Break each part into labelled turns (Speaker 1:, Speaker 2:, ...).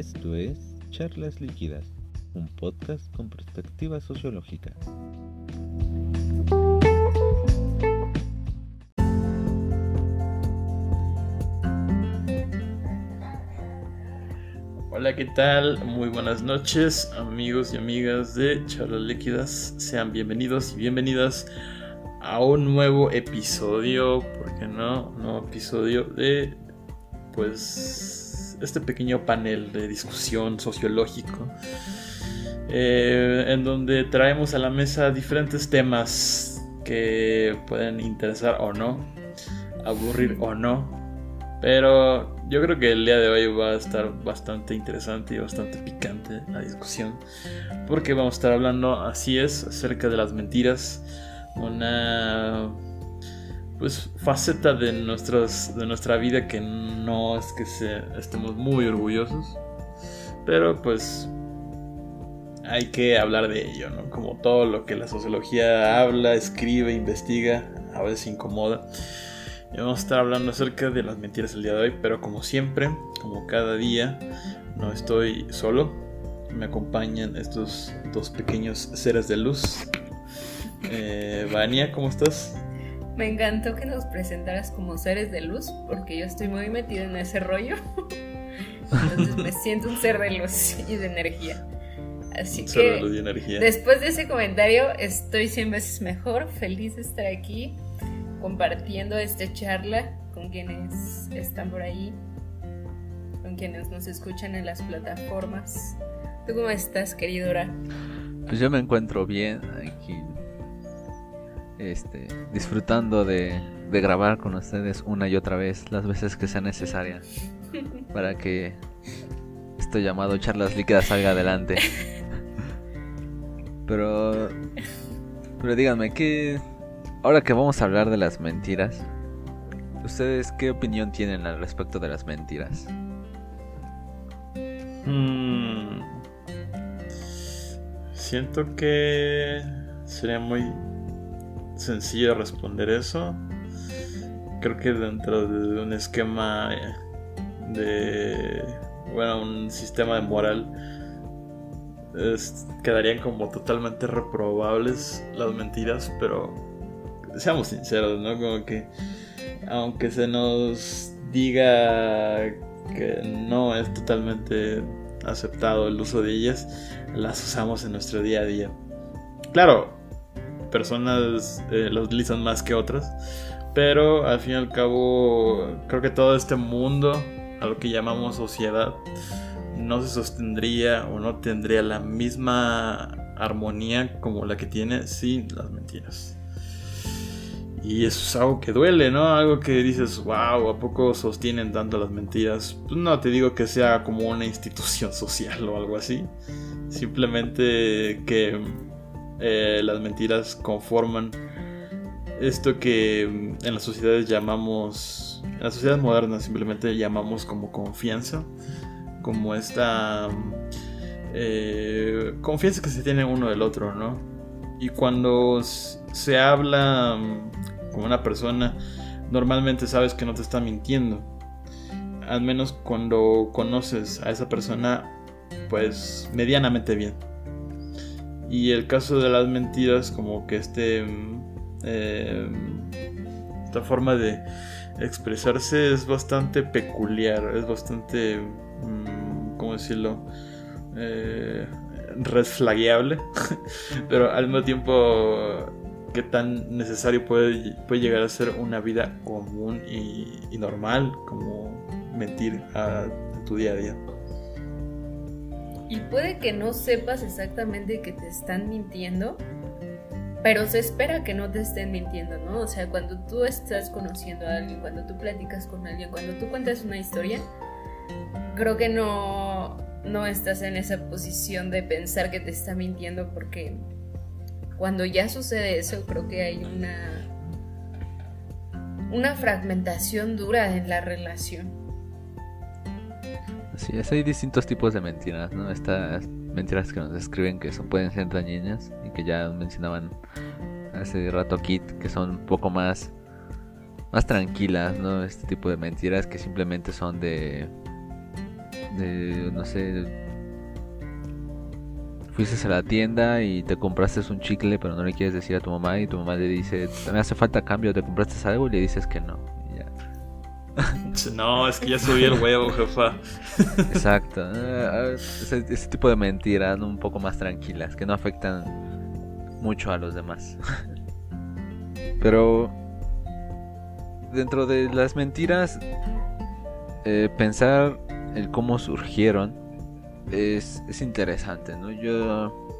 Speaker 1: Esto es Charlas Líquidas, un podcast con perspectiva sociológica.
Speaker 2: Hola, ¿qué tal? Muy buenas noches, amigos y amigas de Charlas Líquidas. Sean bienvenidos y bienvenidas a un nuevo episodio, ¿por qué no? Un nuevo episodio de, pues, este pequeño panel de discusión sociológico. eh, en donde traemos a la mesa diferentes temas que pueden interesar o no, aburrir o no, pero yo creo que el día de hoy va a estar bastante interesante y bastante picante la discusión. Porque vamos a estar hablando, así es, acerca de las mentiras. Una pues faceta de nuestras de nuestra vida que no es que se, estemos muy orgullosos. Pero pues hay que hablar de ello, ¿no? Como todo lo que la sociología habla, escribe, investiga, a veces incomoda. Y vamos a estar hablando acerca de las mentiras el día de hoy, pero como siempre, como cada día, no estoy solo. Me acompañan estos dos pequeños seres de luz. Eh, Vania, ¿cómo estás?
Speaker 3: Me encantó que nos presentaras como seres de luz, porque yo estoy muy metida en ese rollo. Entonces me siento un ser de luz y de energía. Así
Speaker 2: Un ser de
Speaker 3: que
Speaker 2: luz y energía.
Speaker 3: después de ese comentario estoy 100 veces mejor, feliz de estar aquí compartiendo esta charla con quienes están por ahí, con quienes nos escuchan en las plataformas. ¿Tú cómo estás, queridora?
Speaker 4: Pues yo me encuentro bien aquí, este, disfrutando de, de grabar con ustedes una y otra vez, las veces que sea necesaria, para que esto llamado charlas líquidas salga adelante. Pero, pero díganme, ¿qué, ahora que vamos a hablar de las mentiras, ¿ustedes qué opinión tienen al respecto de las mentiras?
Speaker 2: Mm. Siento que sería muy sencillo responder eso. Creo que dentro de un esquema de, bueno, un sistema de moral, quedarían como totalmente reprobables las mentiras, pero seamos sinceros, ¿no? Como que aunque se nos diga que no es totalmente aceptado el uso de ellas, las usamos en nuestro día a día. Claro, personas eh, utilizan más que otras, pero al fin y al cabo creo que todo este mundo, a lo que llamamos sociedad, no se sostendría o no tendría la misma armonía como la que tiene sin las mentiras. Y eso es algo que duele, ¿no? Algo que dices, wow, ¿a poco sostienen tanto las mentiras? Pues no te digo que sea como una institución social o algo así. Simplemente que eh, las mentiras conforman esto que mm, en las sociedades llamamos, en las sociedades modernas simplemente llamamos como confianza. Como esta mm, eh, confianza que se tiene uno del otro, ¿no? Y cuando se habla mm, con una persona, normalmente sabes que no te está mintiendo. Al menos cuando conoces a esa persona, pues medianamente bien. Y el caso de las mentiras, como que este... mm, eh, esta forma de expresarse es bastante peculiar, es bastante... mm, ¿Cómo decirlo? Eh, red flagueable. Pero al mismo tiempo qué tan necesario puede, puede llegar a ser una vida común y, normal como mentir a, tu día a día.
Speaker 3: Y puede que no sepas exactamente que te están mintiendo, pero se espera que no te estén mintiendo, ¿no? O sea, cuando tú estás conociendo a alguien, cuando tú platicas con alguien, cuando tú cuentas una historia, creo que no, no estás en esa posición de pensar que te está mintiendo porque cuando ya sucede eso, creo que hay una, una fragmentación dura en la relación.
Speaker 4: Así es, hay distintos tipos de mentiras, ¿no? Estas mentiras que nos describen que son, pueden ser dañinas y que ya mencionaban hace rato Kit, que son un poco más, más tranquilas, ¿no? Este tipo de mentiras que simplemente son de de, no sé, fuiste a la tienda y te compraste un chicle, pero no le quieres decir a tu mamá y tu mamá le dice, me hace falta cambio, te compraste algo y le dices que no.
Speaker 2: No, es que ya subí el huevo, jefa.
Speaker 4: Exacto. Ah, ese, tipo de mentiras un poco más tranquilas, que no afectan mucho a los demás. Pero dentro de las mentiras, eh, pensar el cómo surgieron es, es interesante, ¿no? Yo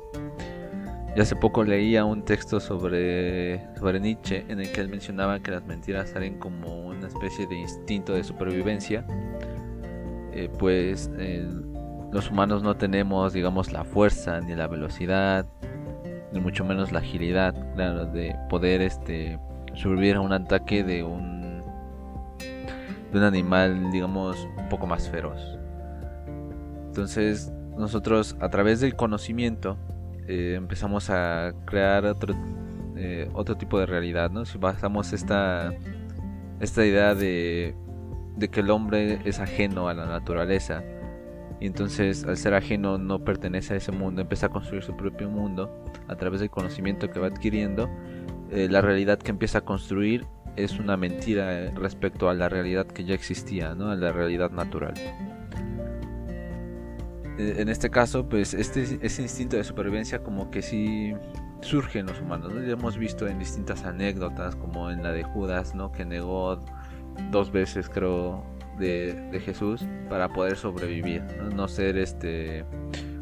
Speaker 4: ya hace poco leía un texto sobre, sobre Nietzsche en el que él mencionaba que las mentiras salen como una especie de instinto de supervivencia. Eh, pues los humanos no tenemos, digamos, la fuerza ni la velocidad, ni mucho menos la agilidad, claro, de poder este, sobrevivir a un ataque de un, de un animal, digamos, un poco más feroz. Entonces, nosotros a través del conocimiento eh, empezamos a crear otro, eh, otro tipo de realidad, ¿no? Si basamos esta, esta idea de, de que el hombre es ajeno a la naturaleza y entonces al ser ajeno no pertenece a ese mundo, empieza a construir su propio mundo a través del conocimiento que va adquiriendo, eh, la realidad que empieza a construir es una mentira respecto a la realidad que ya existía, ¿no? a la realidad natural. Eh, en este caso, pues este, ese instinto de supervivencia como que sí surge en los humanos. ¿no? hemos visto en distintas anécdotas, como en la de Judas, ¿no? que negó dos veces, creo, de, Jesús para poder sobrevivir, ¿no? ser este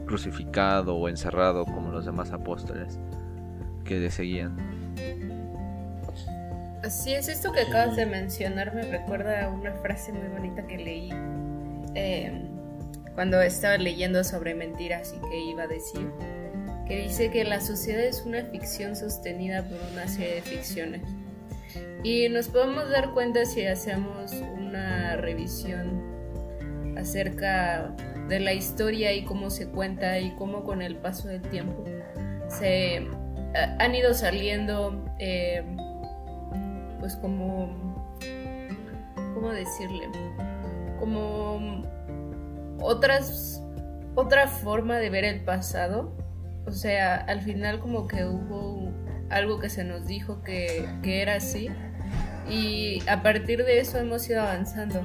Speaker 4: crucificado o encerrado como los demás apóstoles que le seguían.
Speaker 3: Así es, esto que acabas de mencionar me recuerda a una frase muy bonita que leí. Eh, cuando estaba leyendo sobre mentiras y que iba a decir, que dice que la sociedad es una ficción sostenida por una serie de ficciones. Y nos podemos dar cuenta si hacemos una revisión acerca de la historia y cómo se cuenta y cómo con el paso del tiempo se han ido saliendo eh, pues como cómo decirle como otras, otra forma de ver el pasado. O sea, al final como que hubo algo que se nos dijo que, que era así. Y a partir de eso hemos ido avanzando.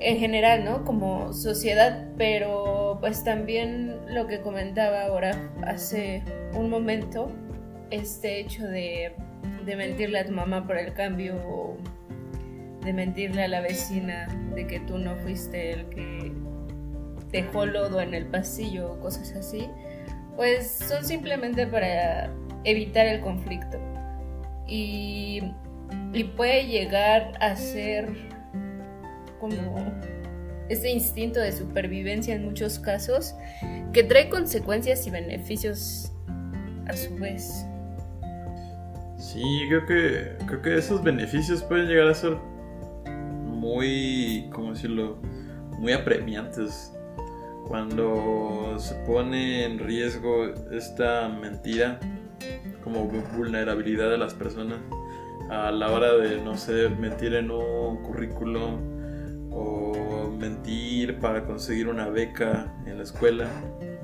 Speaker 3: En general, ¿no? Como sociedad, pero pues también lo que comentaba ahora hace un momento, este hecho de, de mentirle a tu mamá por el cambio de mentirle a la vecina de que tú no fuiste el que dejó lodo en el pasillo o cosas así, pues son simplemente para evitar el conflicto. Y, puede llegar a ser como este instinto de supervivencia en muchos casos que trae consecuencias y beneficios a su vez.
Speaker 2: Sí, creo que creo que esos beneficios pueden llegar a ser muy, ¿cómo decirlo? Muy apremiantes. Cuando se pone en riesgo esta mentira como vulnerabilidad de las personas a la hora de, no sé, mentir en un currículum o mentir para conseguir una beca en la escuela.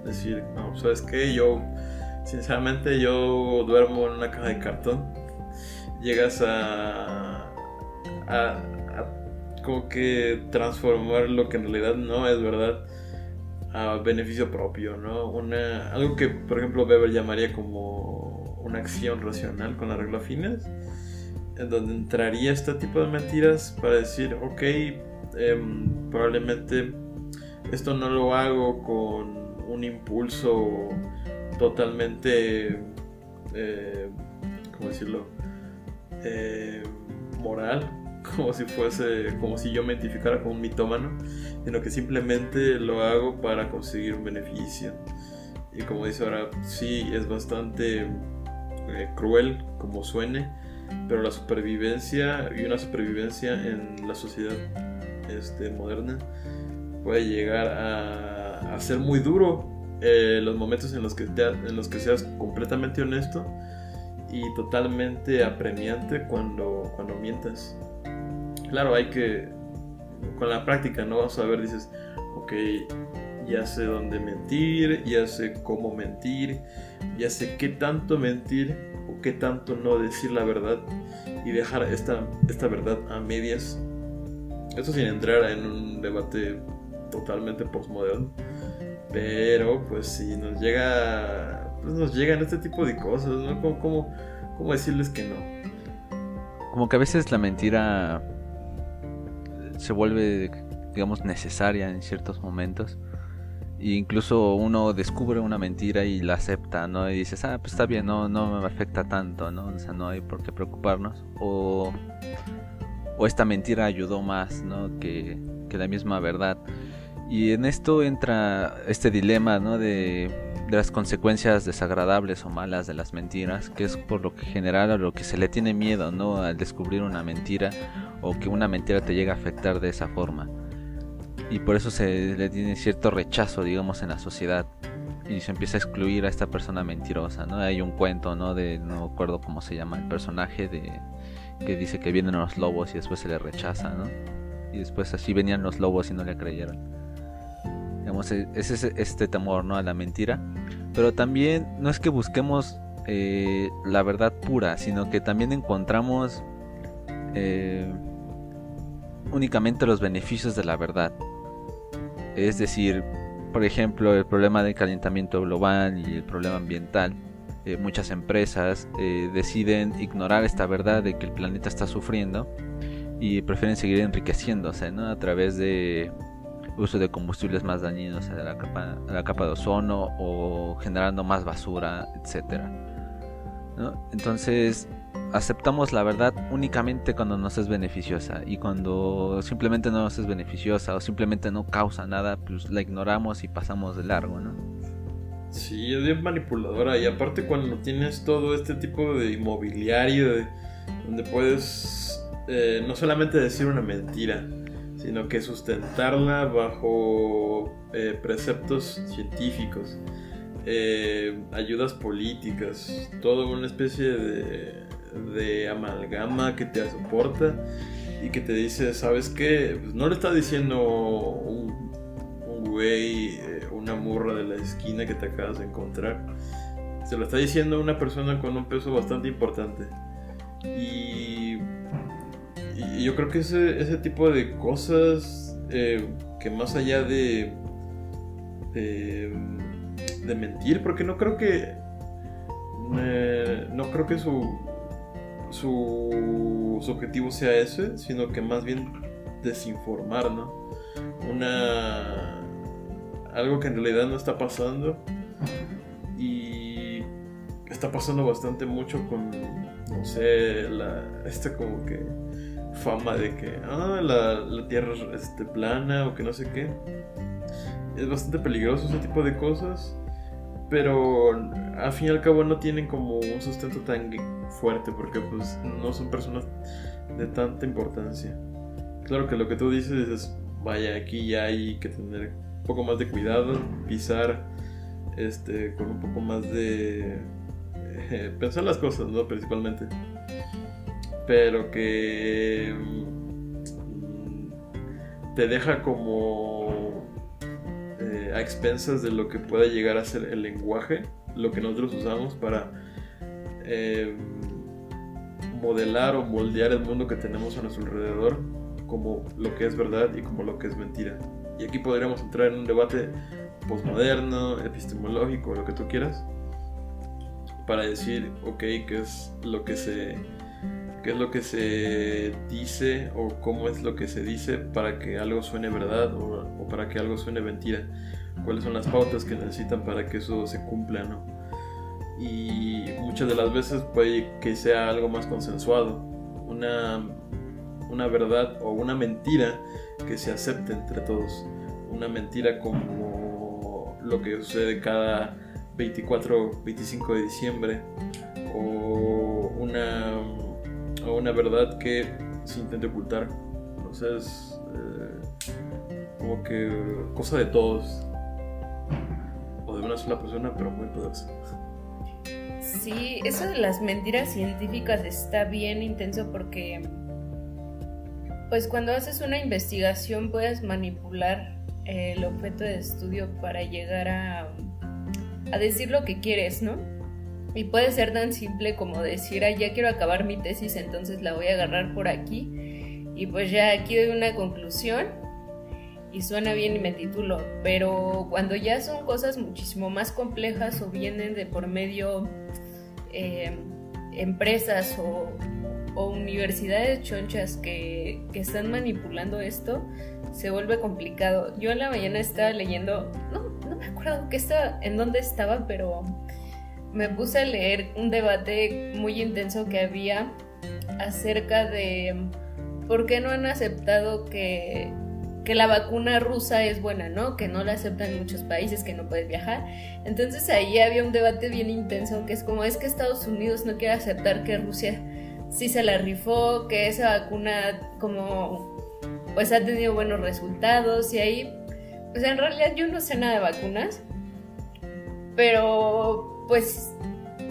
Speaker 2: Decir, no, ¿sabes qué? Yo, sinceramente, yo duermo en una caja de cartón. Llegas a, a como que transformar lo que en realidad no es verdad a beneficio propio, ¿no? Una, algo que, por ejemplo, Weber llamaría como una acción racional con arreglo a fines, en donde entraría este tipo de mentiras para decir, ok, em, probablemente esto no lo hago con un impulso totalmente, eh, ¿cómo decirlo? Eh, moral, como si fuese, como si yo me identificara como un mitómano, sino que simplemente lo hago para conseguir un beneficio. Y como dice ahora, sí, es bastante eh, cruel como suene, pero la supervivencia y una supervivencia en la sociedad este, moderna puede llegar a, a ser muy duro eh, los momentos en los, que en los que seas completamente honesto y totalmente apremiante cuando, cuando mientas. Claro, hay que con la práctica, ¿no? Vas a ver, dices, ok, ya sé dónde mentir, ya sé cómo mentir, ya sé qué tanto mentir o qué tanto no decir la verdad y dejar esta, esta verdad a medias. Eso sin entrar en un debate totalmente postmoderno. Pero pues si nos llega, pues nos llegan este tipo de cosas, ¿no? ¿Cómo, cómo decirles que no?
Speaker 4: Como que a veces la mentira se vuelve, digamos, necesaria en ciertos momentos. E incluso uno descubre una mentira y la acepta, ¿no? Y dices, ah, pues está bien, no, no me afecta tanto, ¿no? O sea, no hay por qué preocuparnos. O, o esta mentira ayudó más, ¿no? Que, que la misma verdad. Y en esto entra este dilema, ¿no? De, de, las consecuencias desagradables o malas de las mentiras, que es por lo que general a lo que se le tiene miedo, ¿no? Al descubrir una mentira o que una mentira te llegue a afectar de esa forma. Y por eso se le tiene cierto rechazo, digamos, en la sociedad. Y se empieza a excluir a esta persona mentirosa, ¿no? Hay un cuento, ¿no? De, no recuerdo cómo se llama el personaje, de que dice que vienen los lobos y después se le rechaza, ¿no? Y después así venían los lobos y no le creyeron. Digamos, e, es ese, este temor ¿no? a la mentira. Pero también no es que busquemos eh, la verdad pura, sino que también encontramos eh, únicamente los beneficios de la verdad. Es decir, por ejemplo, el problema del calentamiento global y el problema ambiental. Eh, muchas empresas deciden ignorar esta verdad de que el planeta está sufriendo y prefieren seguir enriqueciéndose ¿no? a través de uso de combustibles más dañinos a la capa, a la capa de ozono o generando más basura, etc. Entonces, aceptamos la verdad únicamente cuando nos es beneficiosa y cuando simplemente no nos es beneficiosa o simplemente no causa nada, pues la ignoramos y pasamos de largo, ¿no?
Speaker 2: Sí, es bien manipuladora y aparte cuando tienes todo este tipo de inmobiliario donde puedes eh, no solamente decir una mentira, sino que sustentarla bajo eh, preceptos científicos, eh, ayudas políticas, toda una especie de, amalgama que te soporta y que te dice, ¿sabes qué? Pues no le está diciendo un, güey, eh, una murra de la esquina que te acabas de encontrar. Se lo está diciendo una persona con un peso bastante importante. Y y yo creo que ese, ese tipo de cosas eh, que más allá de, de, mentir, porque no creo que eh, no creo que su, su, objetivo sea ese, sino que más bien desinformar, ¿no? Una algo que en realidad no está pasando y está pasando bastante mucho con no sé la esta como que fama de que ah, la, tierra es este, plana o que no sé qué. Es bastante peligroso ese tipo de cosas. Pero al fin y al cabo no tienen como un sustento tan fuerte porque pues no son personas de tanta importancia. Claro que lo que tú dices es, vaya, aquí ya hay que tener un poco más de cuidado, pisar este, con un poco más de... Eh, pensar las cosas, ¿no? Principalmente pero que mm, te deja como a expensas de lo que pueda llegar a ser el lenguaje, lo que nosotros usamos para eh, modelar o moldear el mundo que tenemos a nuestro alrededor como lo que es verdad y como lo que es mentira. Y aquí podríamos entrar en un debate postmoderno, epistemológico, lo que tú quieras, para decir, ok, qué es lo que se qué es lo que se dice o cómo es lo que se dice para que algo suene verdad o, para que algo suene mentira. Cuáles son las pautas que necesitan para que eso se cumpla, ¿no? Y muchas de las veces puede que sea algo más consensuado. Una, una verdad o una mentira que se acepte entre todos. Una mentira como lo que sucede cada 24, 25 de diciembre. O una una verdad que se intente ocultar. O sea, es eh, como que cosa de todos. De una sola persona, pero muy poderosa.
Speaker 3: Sí, eso de las mentiras científicas está bien intenso porque Pues cuando haces una investigación puedes manipular el objeto de estudio para llegar a, a decir lo que quieres, ¿no? Y puede ser tan simple como decir, ah, ya quiero acabar mi tesis, entonces la voy a agarrar por aquí. Y pues ya aquí doy una conclusión y suena bien y me titulo. Pero cuando ya son cosas muchísimo más complejas o vienen de por medio eh, empresas o, universidades chonchas que, que están manipulando esto, se vuelve complicado. Yo en la mañana estaba leyendo, no, no me acuerdo qué estaba, en dónde estaba, pero me puse a leer un debate muy intenso que había acerca de por qué no han aceptado que, que, la vacuna rusa es buena, ¿no? Que no la aceptan en muchos países, que no puedes viajar. Entonces ahí había un debate bien intenso, que es como es que Estados Unidos no quiere aceptar que Rusia sí se la rifó, que esa vacuna como pues ha tenido buenos resultados y ahí, pues en realidad yo no sé nada de vacunas, pero pues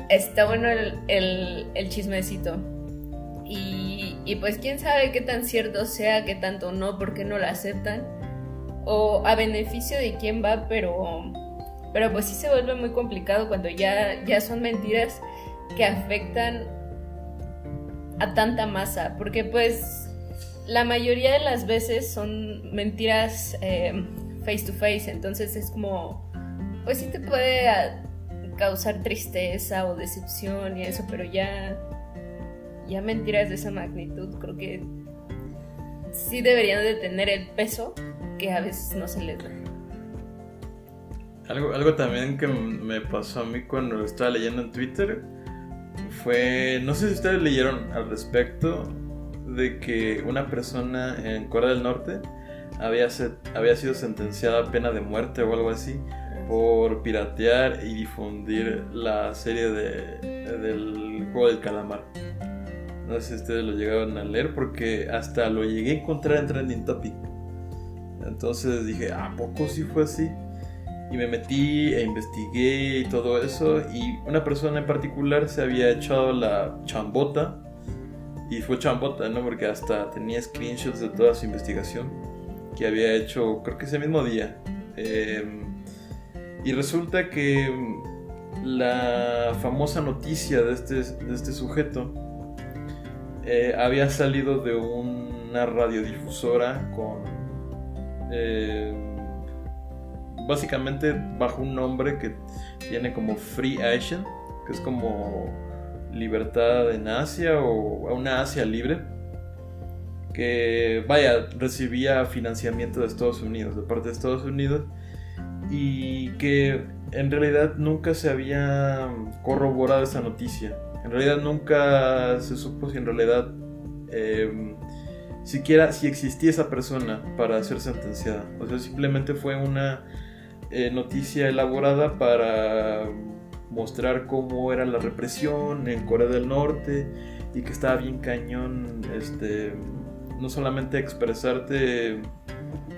Speaker 3: está bueno el, el, chismecito. Y, pues quién sabe qué tan cierto sea, qué tanto no, porque no la aceptan. O a beneficio de quién va, pero, pero pues sí se vuelve muy complicado cuando ya, ya son mentiras que afectan a tanta masa. Porque pues la mayoría de las veces son mentiras eh, face to face, entonces es como, pues sí te puede causar tristeza o decepción y eso, pero ya, ya mentiras de esa magnitud creo que sí deberían de tener el peso que a veces no se les da.
Speaker 2: Algo, algo también que me pasó a mí cuando estaba leyendo en Twitter fue, no sé si ustedes leyeron al respecto de que una persona en Corea del Norte había, había sido sentenciada a pena de muerte o algo así por piratear y difundir la serie de, del juego del calamar. No sé si ustedes lo llegaron a leer porque hasta lo llegué a encontrar en Trending Topic. Entonces dije, ¿a poco sí fue así? Y me metí e investigué y todo eso. Y una persona en particular se había echado la chambota. Y fue chambota, ¿no? Porque hasta tenía screenshots de toda su investigación que había hecho, creo que ese mismo día. Eh, y resulta que la famosa noticia de este, de este sujeto eh, había salido de una radiodifusora con... Eh, básicamente bajo un nombre que tiene como Free Asian, que es como libertad en Asia o una Asia libre, que vaya, recibía financiamiento de Estados Unidos, de parte de Estados Unidos, y que en realidad nunca se había corroborado esa noticia. En realidad nunca se supo si en realidad em, siquiera si existía esa persona para ser sentenciada. O sea, simplemente fue una eh, noticia elaborada para mostrar cómo era la represión en Corea del Norte y que estaba bien cañón este no solamente expresarte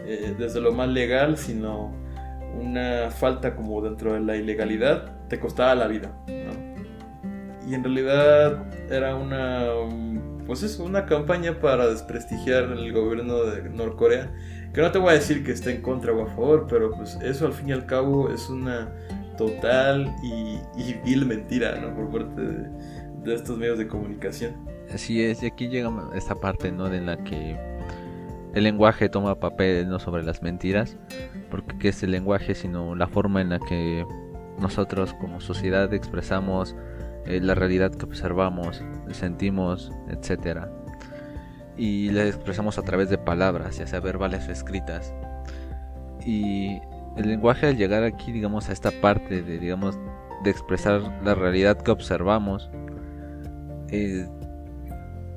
Speaker 2: eh, desde lo más legal, sino una falta como dentro de la ilegalidad te costaba la vida. Y en realidad era una, pues eso, una campaña para desprestigiar el gobierno de Norcorea. Que no te voy a decir que esté en contra o a favor, pero pues eso al fin y al cabo es una total y, vil mentira ¿no? por parte de, estos medios de comunicación.
Speaker 4: Así es, y aquí llega esta parte ¿no? de la que el lenguaje toma papel no sobre las mentiras, porque qué es el lenguaje sino la forma en la que nosotros como sociedad expresamos la realidad que observamos, sentimos, etcétera. Y la expresamos a través de palabras, ya sea verbales o escritas. Y el lenguaje al llegar aquí, digamos, a esta parte de, digamos, de expresar la realidad que observamos, eh,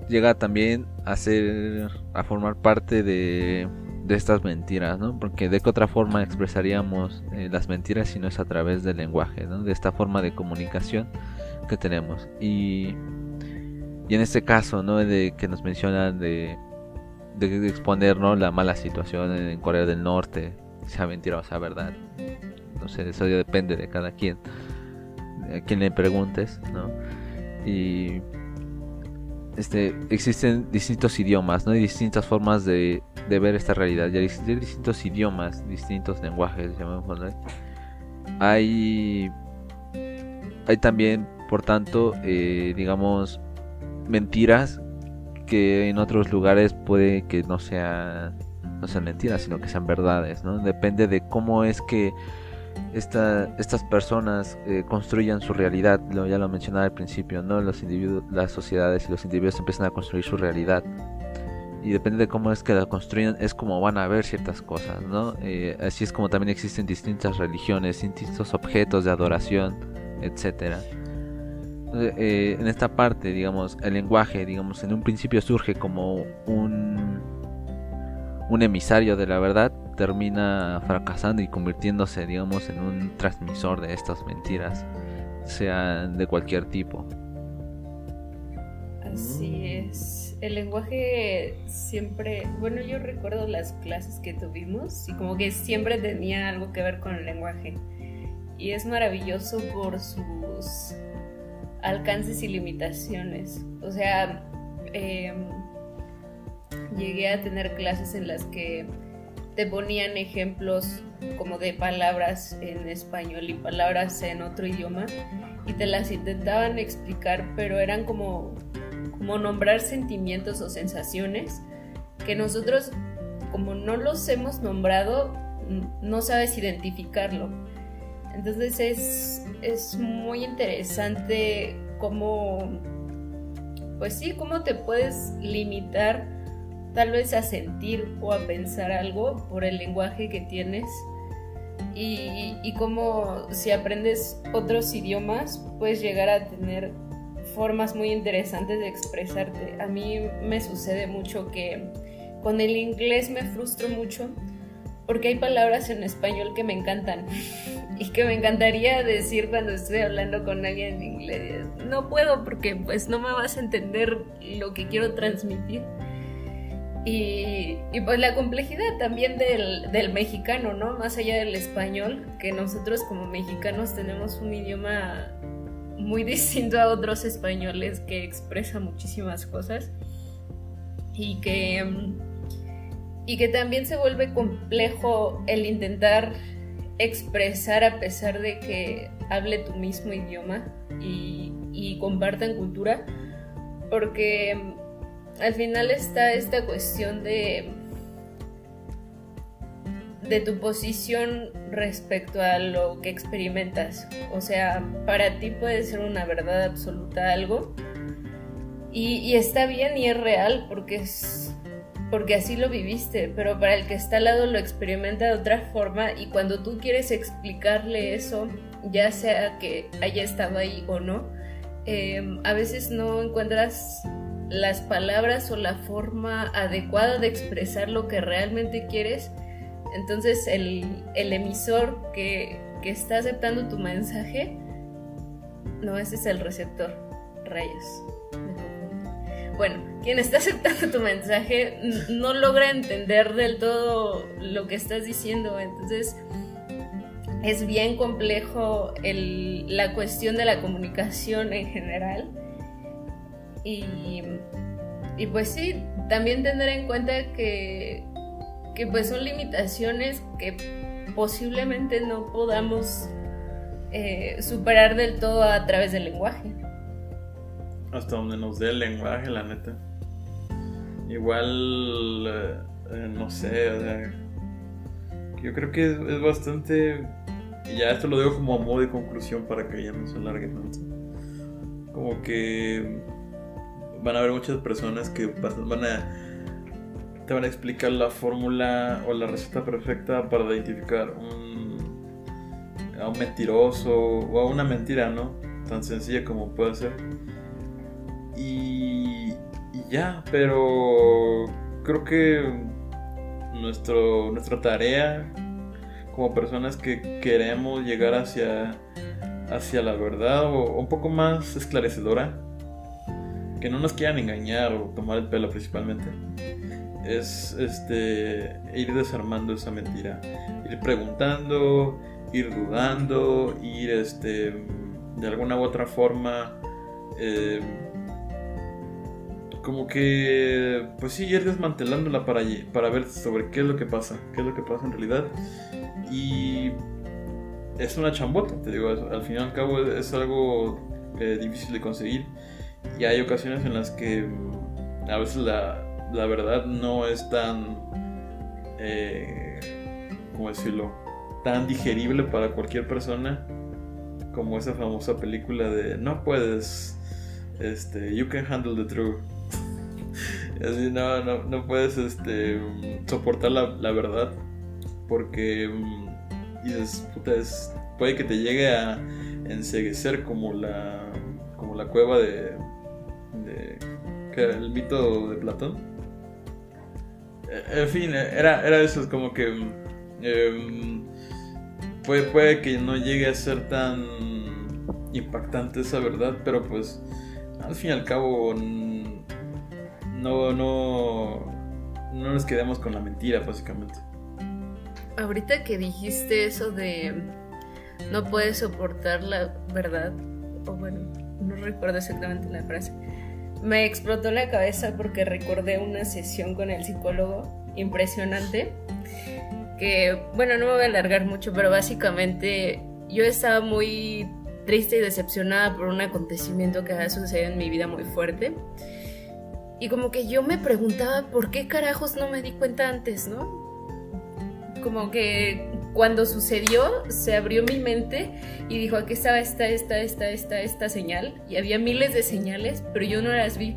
Speaker 4: llega también a ser a formar parte de, de estas mentiras, ¿no? Porque de qué otra forma expresaríamos eh, las mentiras si no es a través del lenguaje, ¿no? De esta forma de comunicación que tenemos. Y, y en este caso, ¿no? De que nos mencionan de, de exponer. La mala situación en Corea del Norte, sea mentira o sea verdad. No sé, eso depende de cada quien, a quien le preguntes, ¿no? Y este, existen distintos idiomas, ¿no? hay distintas formas de, ver esta realidad. Y existen distintos idiomas, distintos lenguajes, llamémoslo. Hay, hay también, por tanto, eh, digamos, mentiras que en otros lugares puede que no sean, no sean mentiras, sino que sean verdades, ¿no? Depende de cómo es que estas personas eh, construyan su realidad, lo, ya lo mencionaba al principio, ¿no? Los individuos, las sociedades y los individuos empiezan a construir su realidad. Y depende de cómo es que la construyen, es como van a ver ciertas cosas, ¿no? Eh, así es como también existen distintas religiones, distintos objetos de adoración, etcétera. Eh, en esta parte, digamos, el lenguaje, digamos, en un principio surge como un, un emisario de la verdad, termina fracasando y convirtiéndose, digamos, en un transmisor de estas mentiras, sean de cualquier tipo.
Speaker 3: Así es. El lenguaje siempre, bueno, yo recuerdo las clases que tuvimos y como que siempre tenía algo que ver con el lenguaje. Y es maravilloso por sus alcances y limitaciones. O sea, em, llegué a tener clases en las que te ponían ejemplos como de palabras en español y palabras en otro idioma y te las intentaban explicar, pero eran como, como nombrar sentimientos o sensaciones que nosotros, como no los hemos nombrado, no sabes identificarlo. Entonces es, es muy interesante cómo, pues sí, cómo te puedes limitar tal vez a sentir o a pensar algo por el lenguaje que tienes y, y cómo si aprendes otros idiomas puedes llegar a tener formas muy interesantes de expresarte. A mí me sucede mucho que con el inglés me frustro mucho porque hay palabras en español que me encantan y que me encantaría decir cuando estoy hablando con alguien en inglés. No puedo porque pues no me vas a entender lo que quiero transmitir. Y, pues la complejidad también del, del, mexicano, ¿no? Más allá del español, que nosotros como mexicanos tenemos un idioma muy distinto a otros españoles que expresa muchísimas cosas y que, y que también se vuelve complejo el intentar expresar a pesar de que hable tu mismo idioma y, compartan cultura, porque al final está esta cuestión de de tu posición respecto a lo que experimentas. O sea, para ti puede ser una verdad absoluta algo y, está bien y es real porque es porque así lo viviste, pero para el que está al lado lo experimenta de otra forma y cuando tú quieres explicarle eso, ya sea que haya estado ahí o no, eh, a veces no encuentras las palabras o la forma adecuada de expresar lo que realmente quieres, entonces el, emisor que, está aceptando tu mensaje, no, ese es el receptor, rayos. Bueno, quien está aceptando tu mensaje no logra entender del todo lo que estás diciendo, entonces es bien complejo la cuestión de la comunicación en general y, pues sí, también tener en cuenta que, que pues son limitaciones que posiblemente no podamos eh, superar del todo a través del lenguaje.
Speaker 2: Hasta donde nos dé el lenguaje, la neta. Igual, eh, eh, no sé, o sea, yo creo que es, bastante... Y ya esto lo digo como a modo de conclusión para que ya no se alargue tanto. Como que van a haber muchas personas que van a te van a explicar la fórmula o la receta perfecta para identificar un, a un mentiroso o a una mentira, ¿no? Tan sencilla como puede ser. Y, ya, pero creo que nuestro, nuestra tarea como personas que queremos llegar hacia, hacia la verdad o un poco más esclarecedora que no nos quieran engañar o tomar el pelo principalmente, es este ir desarmando esa mentira, ir preguntando, ir dudando, ir este de alguna u otra forma eh, como que, pues sí, ir desmantelándola para, para ver sobre qué es lo que pasa, qué es lo que pasa en realidad. Y es una chambota, te digo, al fin y al cabo es algo eh, difícil de conseguir. Y hay ocasiones en las que a veces la, la verdad no es tan, eh, ¿cómo decirlo? Tan digerible para cualquier persona como esa famosa película de no puedes, este, you can handle the truth. Así, no, no, no puedes este, soportar la, la verdad porque mm, es, puede que te llegue a enseguecer como la, como la cueva de, de el mito de Platón. En fin, era, era eso, es como que em, puede, puede que no llegue a ser tan impactante esa verdad, pero pues al fin y al cabo no, no, no nos quedemos con la mentira, básicamente.
Speaker 3: Ahorita que dijiste eso de no puedes soportar la verdad, o bueno, no recuerdo exactamente la frase, me explotó la cabeza porque recordé una sesión con el psicólogo impresionante, que bueno, no me voy a alargar mucho, pero básicamente yo estaba muy triste y decepcionada por un acontecimiento que había sucedido en mi vida muy fuerte. Y como que yo me preguntaba por qué carajos no me di cuenta antes, ¿no? Como que cuando sucedió se abrió mi mente y dijo aquí estaba esta, esta, esta, esta, esta señal. Y había miles de señales, pero yo no las vi.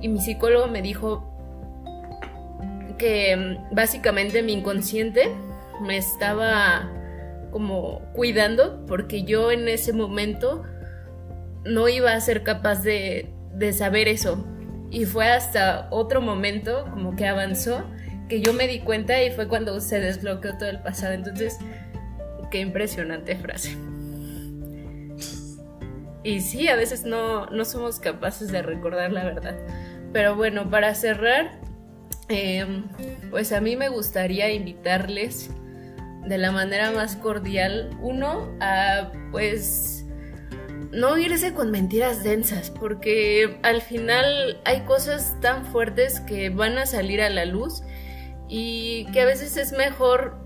Speaker 3: Y mi psicólogo me dijo que mm, básicamente mi inconsciente me estaba como cuidando porque yo en ese momento no iba a ser capaz de, de saber eso. Y fue hasta otro momento como que avanzó que yo me di cuenta y fue cuando se desbloqueó todo el pasado. Entonces, qué impresionante frase. Y sí, a veces no, no somos capaces de recordar la verdad. Pero bueno, para cerrar, em, pues a mí me gustaría invitarles de la manera más cordial, uno, a pues no irse con mentiras densas, porque al final hay cosas tan fuertes que van a salir a la luz y que a veces es mejor,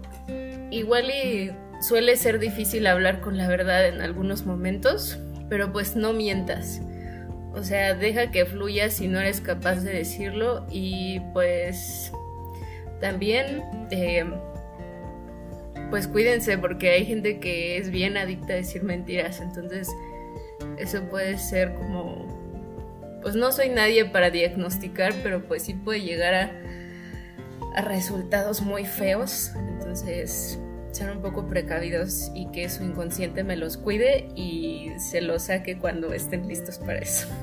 Speaker 3: igual y suele ser difícil hablar con la verdad en algunos momentos, pero pues no mientas. O sea, deja que fluya si no eres capaz de decirlo y pues también eh, pues cuídense porque hay gente que es bien adicta a decir mentiras, entonces eso puede ser como, pues no soy nadie para diagnosticar, pero pues sí puede llegar a, a resultados muy feos, entonces sean un poco precavidos y que su inconsciente me los cuide y se los saque cuando estén listos para eso.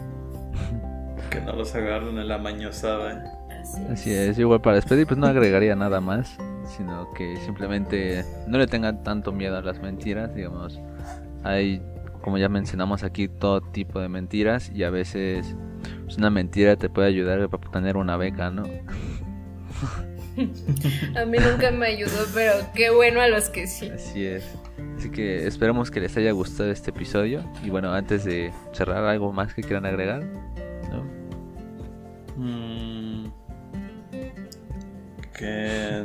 Speaker 2: Que no los agarren en la mañosada.
Speaker 4: Así es. Así es, igual para despedir pues no agregaría nada más sino que simplemente no le tengan tanto miedo a las mentiras, digamos. Hay, como ya mencionamos aquí, todo tipo de mentiras y a veces pues, una mentira te puede ayudar para tener una beca, ¿no?
Speaker 3: a mí nunca me ayudó, pero qué bueno a los que sí.
Speaker 4: Así es. Así que esperemos que les haya gustado este episodio. Y bueno, antes de cerrar, ¿algo más que quieran agregar? ¿No?
Speaker 2: Mm, que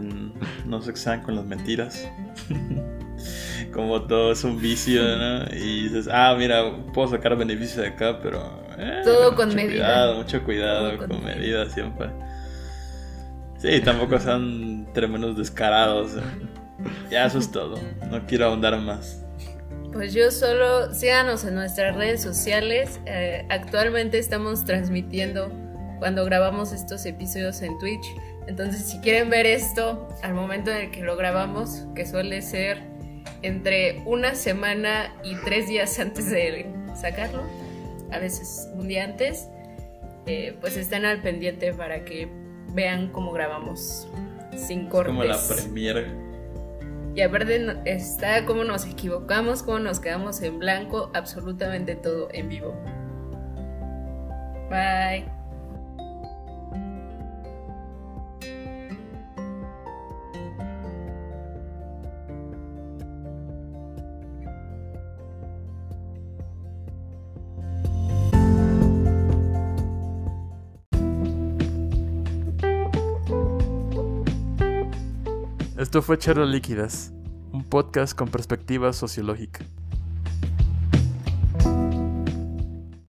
Speaker 2: no se excedan con las mentiras. Como todo es un vicio, ¿no? Y dices, ah, mira, puedo sacar beneficio de acá, pero.
Speaker 3: Eh, todo con medida.
Speaker 2: Cuidado, mucho cuidado, con, medida siempre. Sí, tampoco sean tremendos descarados. ¿eh? Ya eso es todo. No quiero ahondar más.
Speaker 3: Pues yo solo síganos en nuestras redes sociales. Eh, actualmente estamos transmitiendo cuando grabamos estos episodios en Twitch. Entonces, si quieren ver esto al momento en el que lo grabamos, que suele ser entre una semana y tres días antes de sacarlo, a veces un día antes, eh, pues estén al pendiente para que vean cómo grabamos sin cortes.
Speaker 2: Como la premiere.
Speaker 3: Y aparte está cómo nos equivocamos, cómo nos quedamos en blanco, absolutamente todo en vivo. Bye.
Speaker 2: Esto fue Charlas Líquidas, un podcast con perspectiva sociológica.